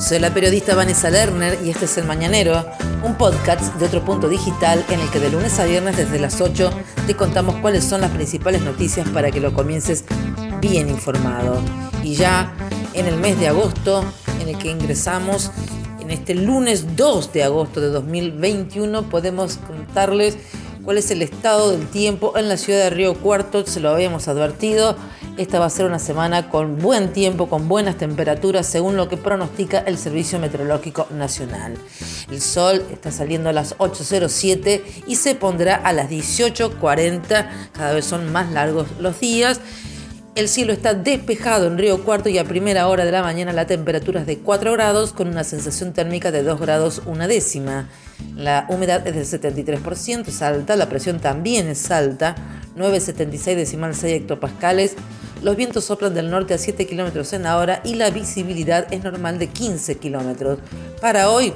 Soy la periodista Vanessa Lerner y este es El Mañanero, un podcast de otro punto digital en el que de lunes a viernes desde las 8 te contamos cuáles son las principales noticias para que lo comiences bien informado. Y ya en el mes de agosto, en el que ingresamos, en este lunes 2 de agosto de 2021, podemos contarles cuál es el estado del tiempo en la ciudad de Río Cuarto, se lo habíamos advertido. Esta va a ser una semana con buen tiempo, con buenas temperaturas, según lo que pronostica el Servicio Meteorológico Nacional. El sol está saliendo a las 8.07 y se pondrá a las 18.40, cada vez son más largos los días. El cielo está despejado en Río Cuarto y a primera hora de la mañana la temperatura es de 4 grados con una sensación térmica de 2 grados una décima. La humedad es del 73%, es alta, la presión también es alta, 9,76 decimal 6 hectopascales. Los vientos soplan del norte a 7 kilómetros en la hora y la visibilidad es normal de 15 kilómetros. Para hoy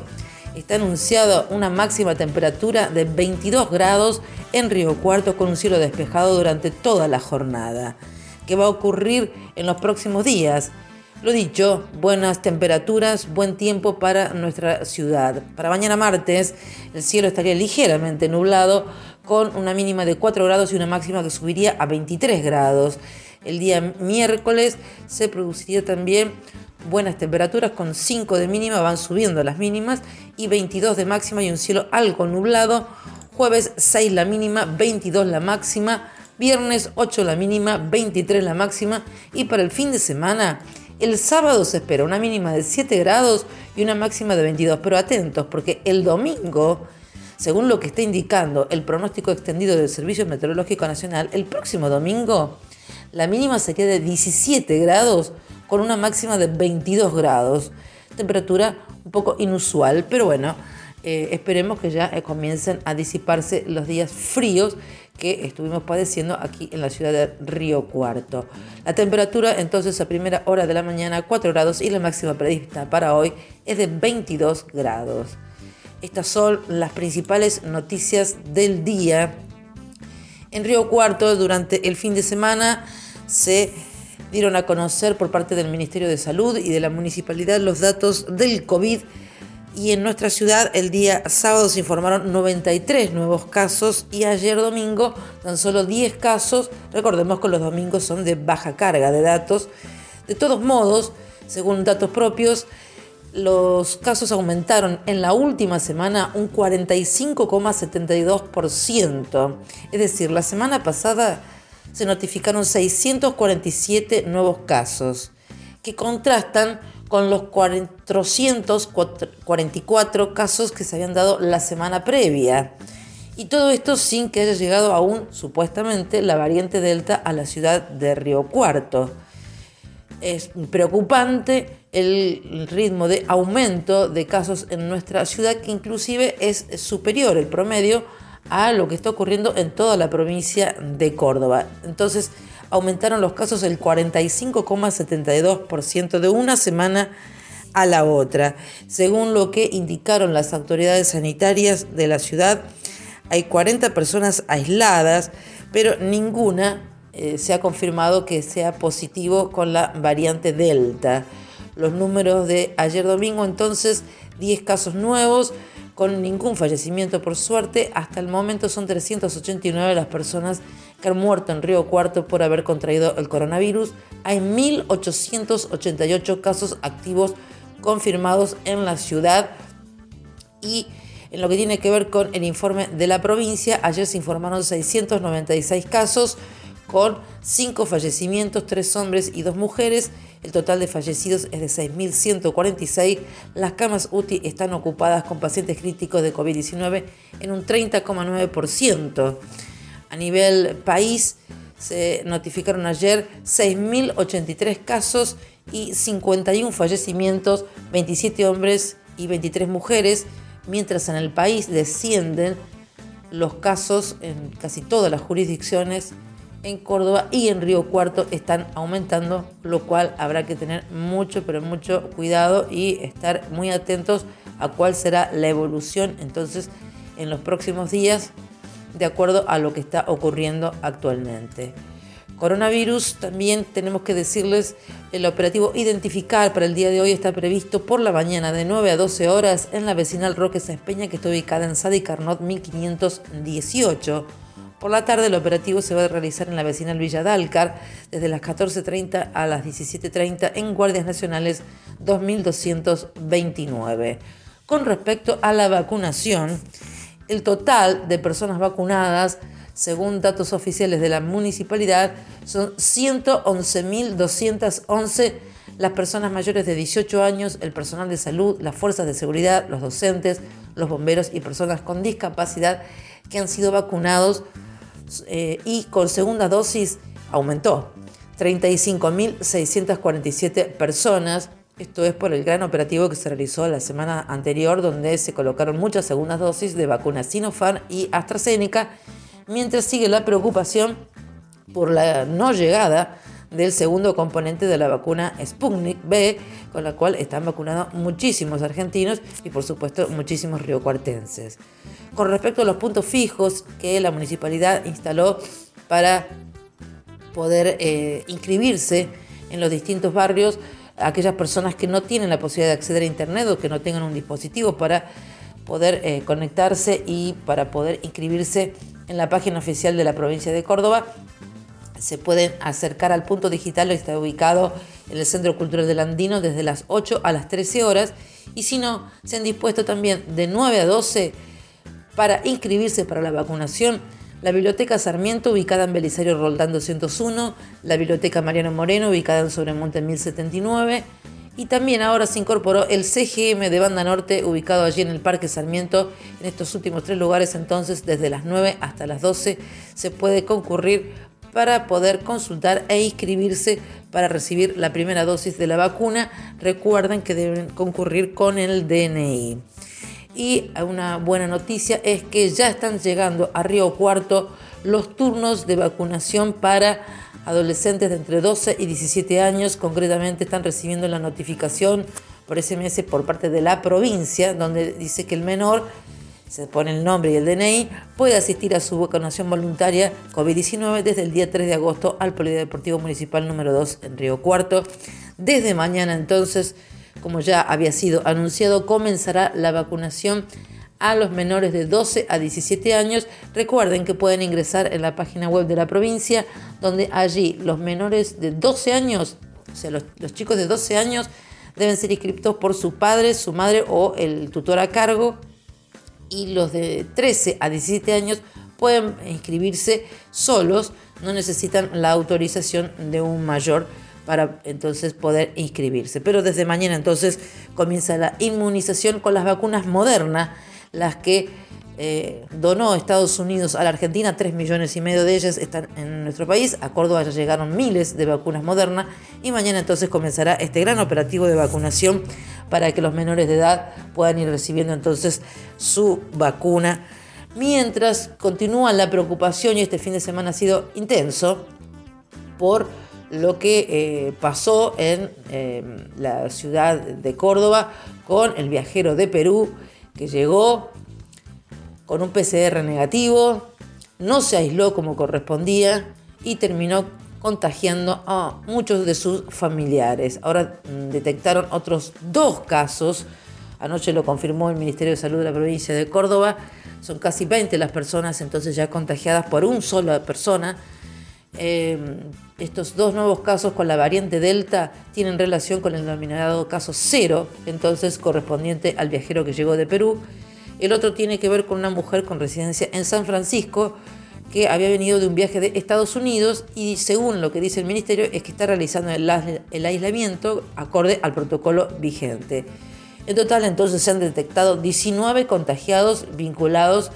está anunciada una máxima temperatura de 22 grados en Río Cuarto con un cielo despejado durante toda la jornada que va a ocurrir en los próximos días. Lo dicho, buenas temperaturas, buen tiempo para nuestra ciudad. Para mañana martes el cielo estaría ligeramente nublado con una mínima de 4 grados y una máxima que subiría a 23 grados. El día miércoles se produciría también buenas temperaturas con 5 de mínima, van subiendo las mínimas y 22 de máxima y un cielo algo nublado. Jueves 6 la mínima, 22 la máxima. Viernes 8 la mínima, 23 la máxima y para el fin de semana, el sábado se espera una mínima de 7 grados y una máxima de 22. Pero atentos, porque el domingo, según lo que está indicando el pronóstico extendido del Servicio Meteorológico Nacional, el próximo domingo la mínima sería de 17 grados con una máxima de 22 grados. Temperatura un poco inusual, pero bueno, eh, esperemos que ya eh, comiencen a disiparse los días fríos que estuvimos padeciendo aquí en la ciudad de Río Cuarto. La temperatura entonces a primera hora de la mañana 4 grados y la máxima prevista para hoy es de 22 grados. Estas son las principales noticias del día. En Río Cuarto durante el fin de semana se dieron a conocer por parte del Ministerio de Salud y de la Municipalidad los datos del COVID y en nuestra ciudad el día sábado se informaron 93 nuevos casos y ayer domingo tan solo 10 casos. Recordemos que los domingos son de baja carga de datos. De todos modos, según datos propios, los casos aumentaron en la última semana un 45,72%. Es decir, la semana pasada se notificaron 647 nuevos casos que contrastan con los 444 casos que se habían dado la semana previa. Y todo esto sin que haya llegado aún, supuestamente, la variante Delta a la ciudad de Río Cuarto. Es preocupante el ritmo de aumento de casos en nuestra ciudad, que inclusive es superior el promedio a lo que está ocurriendo en toda la provincia de Córdoba. Entonces, aumentaron los casos el 45,72% de una semana a la otra. Según lo que indicaron las autoridades sanitarias de la ciudad, hay 40 personas aisladas, pero ninguna eh, se ha confirmado que sea positivo con la variante Delta. Los números de ayer domingo, entonces, 10 casos nuevos, con ningún fallecimiento por suerte. Hasta el momento son 389 las personas que muerto en Río Cuarto por haber contraído el coronavirus. Hay 1.888 casos activos confirmados en la ciudad y en lo que tiene que ver con el informe de la provincia, ayer se informaron 696 casos con 5 fallecimientos, 3 hombres y 2 mujeres. El total de fallecidos es de 6.146. Las camas UTI están ocupadas con pacientes críticos de COVID-19 en un 30,9%. A nivel país se notificaron ayer 6.083 casos y 51 fallecimientos, 27 hombres y 23 mujeres, mientras en el país descienden los casos en casi todas las jurisdicciones en Córdoba y en Río Cuarto están aumentando, lo cual habrá que tener mucho, pero mucho cuidado y estar muy atentos a cuál será la evolución entonces en los próximos días de acuerdo a lo que está ocurriendo actualmente. Coronavirus, también tenemos que decirles, el operativo Identificar para el día de hoy está previsto por la mañana de 9 a 12 horas en la vecinal Roque Espeña que está ubicada en Sadi Carnot 1518. Por la tarde el operativo se va a realizar en la vecinal Villa Dálcar desde las 14.30 a las 17.30 en Guardias Nacionales 2229. Con respecto a la vacunación, el total de personas vacunadas, según datos oficiales de la municipalidad, son 111.211 las personas mayores de 18 años, el personal de salud, las fuerzas de seguridad, los docentes, los bomberos y personas con discapacidad que han sido vacunados eh, y con segunda dosis aumentó. 35.647 personas. Esto es por el gran operativo que se realizó la semana anterior, donde se colocaron muchas segundas dosis de vacunas Sinopharm y AstraZeneca, mientras sigue la preocupación por la no llegada del segundo componente de la vacuna Sputnik B, con la cual están vacunados muchísimos argentinos y por supuesto muchísimos riocuartenses. Con respecto a los puntos fijos que la municipalidad instaló para poder eh, inscribirse en los distintos barrios, aquellas personas que no tienen la posibilidad de acceder a Internet o que no tengan un dispositivo para poder eh, conectarse y para poder inscribirse en la página oficial de la provincia de Córdoba, se pueden acercar al punto digital, está ubicado en el Centro Cultural del Andino desde las 8 a las 13 horas. Y si no, se han dispuesto también de 9 a 12 para inscribirse para la vacunación. La Biblioteca Sarmiento, ubicada en Belisario Roldán 201, la Biblioteca Mariano Moreno, ubicada en Sobremonte 1079, y también ahora se incorporó el CGM de Banda Norte, ubicado allí en el Parque Sarmiento. En estos últimos tres lugares, entonces, desde las 9 hasta las 12, se puede concurrir para poder consultar e inscribirse para recibir la primera dosis de la vacuna. Recuerden que deben concurrir con el DNI. Y una buena noticia es que ya están llegando a Río Cuarto los turnos de vacunación para adolescentes de entre 12 y 17 años. Concretamente están recibiendo la notificación por SMS por parte de la provincia, donde dice que el menor se pone el nombre y el DNI, puede asistir a su vacunación voluntaria COVID-19 desde el día 3 de agosto al Polideportivo Municipal número 2 en Río Cuarto. Desde mañana entonces, como ya había sido anunciado, comenzará la vacunación a los menores de 12 a 17 años. Recuerden que pueden ingresar en la página web de la provincia, donde allí los menores de 12 años, o sea, los, chicos de 12 años, deben ser inscritos por su padre, su madre o el tutor a cargo y los de 13 a 17 años pueden inscribirse solos, no necesitan la autorización de un mayor para entonces poder inscribirse. Pero desde mañana entonces comienza la inmunización con las vacunas modernas, las que eh, donó Estados Unidos a la Argentina, 3 millones y medio de ellas están en nuestro país, a Córdoba ya llegaron miles de vacunas modernas y mañana entonces comenzará este gran operativo de vacunación para que los menores de edad puedan ir recibiendo entonces su vacuna. Mientras continúa la preocupación y este fin de semana ha sido intenso por lo que eh, pasó en eh, la ciudad de Córdoba con el viajero de Perú que llegó con un PCR negativo, no se aisló como correspondía y terminó contagiando a muchos de sus familiares. Ahora mm, detectaron otros dos casos. Anoche lo confirmó el Ministerio de Salud de la provincia de Córdoba. Son casi 20 las personas entonces ya contagiadas por una sola persona. Em, estos dos nuevos casos con la variante Delta tienen relación con el denominado caso cero, entonces correspondiente al viajero que llegó de Perú el otro tiene que ver con una mujer con residencia en San Francisco que había venido de un viaje de Estados Unidos y según lo que dice el ministerio es que está realizando el, aislamiento acorde al protocolo vigente. En total entonces se han detectado 19 contagiados vinculados a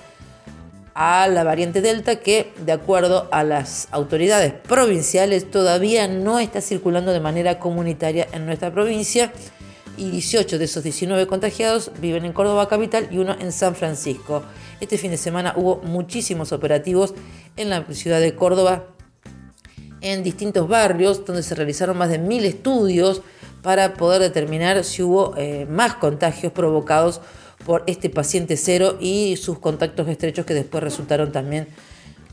la variante Delta que de acuerdo a las autoridades provinciales todavía no está circulando de manera comunitaria en nuestra provincia y 18 de esos 19 contagiados viven en Córdoba capital y uno en San Francisco. Este fin de semana hubo muchísimos operativos en la ciudad de Córdoba, en distintos barrios, donde se realizaron más de mil estudios para poder determinar si hubo eh, más contagios provocados por este paciente cero y sus contactos estrechos que después resultaron también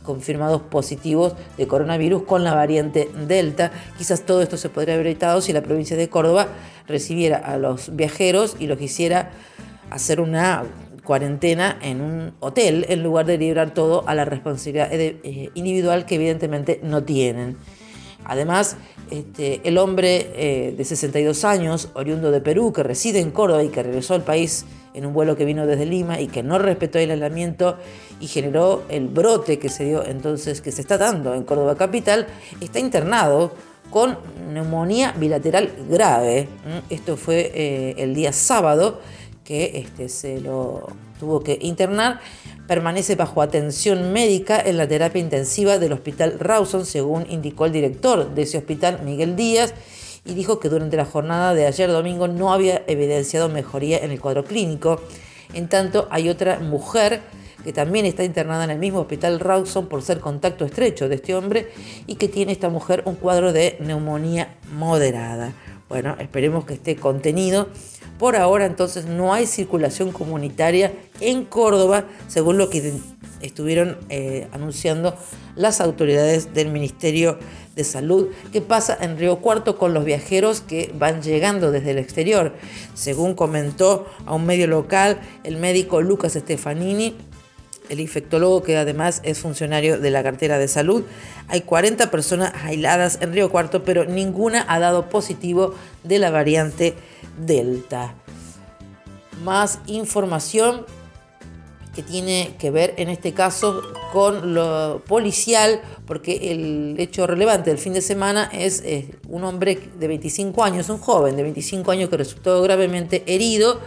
confirmados positivos de coronavirus con la variante Delta. Quizás todo esto se podría haber evitado si la provincia de Córdoba recibiera a los viajeros y los quisiera hacer una cuarentena en un hotel en lugar de librar todo a la responsabilidad eh, individual que evidentemente no tienen. Además, este, el hombre eh, de 62 años, oriundo de Perú, que reside en Córdoba y que regresó al país en un vuelo que vino desde Lima y que no respetó el aislamiento y generó el brote que se dio entonces, que se está dando en Córdoba Capital, está internado con neumonía bilateral grave. Esto fue eh, el día sábado que este, se lo tuvo que internar, permanece bajo atención médica en la terapia intensiva del Hospital Rawson, según indicó el director de ese hospital, Miguel Díaz, y dijo que durante la jornada de ayer domingo no había evidenciado mejoría en el cuadro clínico. En tanto, hay otra mujer que también está internada en el mismo hospital Rawson por ser contacto estrecho de este hombre y que tiene esta mujer un cuadro de neumonía moderada. Bueno, esperemos que esté contenido por ahora entonces no hay circulación comunitaria en Córdoba, según lo que estuvieron eh, anunciando las autoridades del Ministerio de Salud. ¿Qué pasa en Río Cuarto con los viajeros que van llegando desde el exterior? Según comentó a un medio local el médico Lucas Stefanini, el infectólogo que además es funcionario de la cartera de salud. Hay 40 personas aisladas en Río Cuarto, pero ninguna ha dado positivo de la variante Delta. Más información que tiene que ver en este caso con lo policial, porque el hecho relevante del fin de semana es un hombre de 25 años, un joven de 25 años que resultó gravemente herido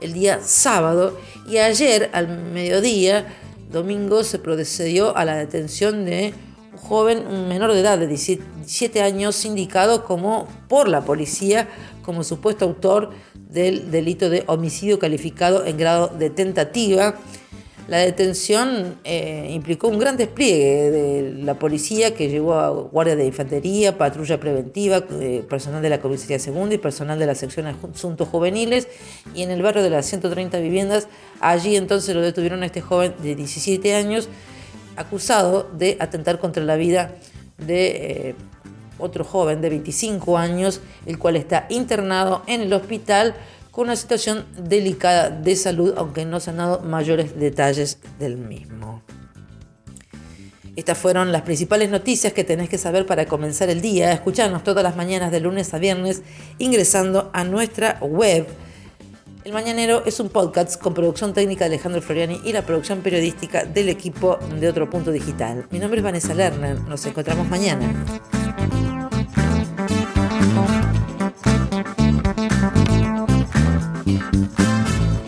el día sábado y ayer al mediodía, domingo, se procedió a la detención de un joven, menor de edad de 17 años, indicado como por la policía como supuesto autor del delito de homicidio calificado en grado de tentativa. La detención eh, implicó un gran despliegue de la policía que llevó a guardia de infantería, patrulla preventiva, eh, personal de la comisaría segunda y personal de la sección asuntos juveniles. Y en el barrio de las 130 viviendas, allí entonces lo detuvieron a este joven de 17 años, acusado de atentar contra la vida de eh, otro joven de 25 años, el cual está internado en el hospital con una situación delicada de salud, aunque no se han dado mayores detalles del mismo. Estas fueron las principales noticias que tenés que saber para comenzar el día. Escucharnos todas las mañanas de lunes a viernes ingresando a nuestra web. El Mañanero es un podcast con producción técnica de Alejandro Floriani y la producción periodística del equipo de Otro Punto Digital. Mi nombre es Vanessa Lerner. Nos encontramos mañana.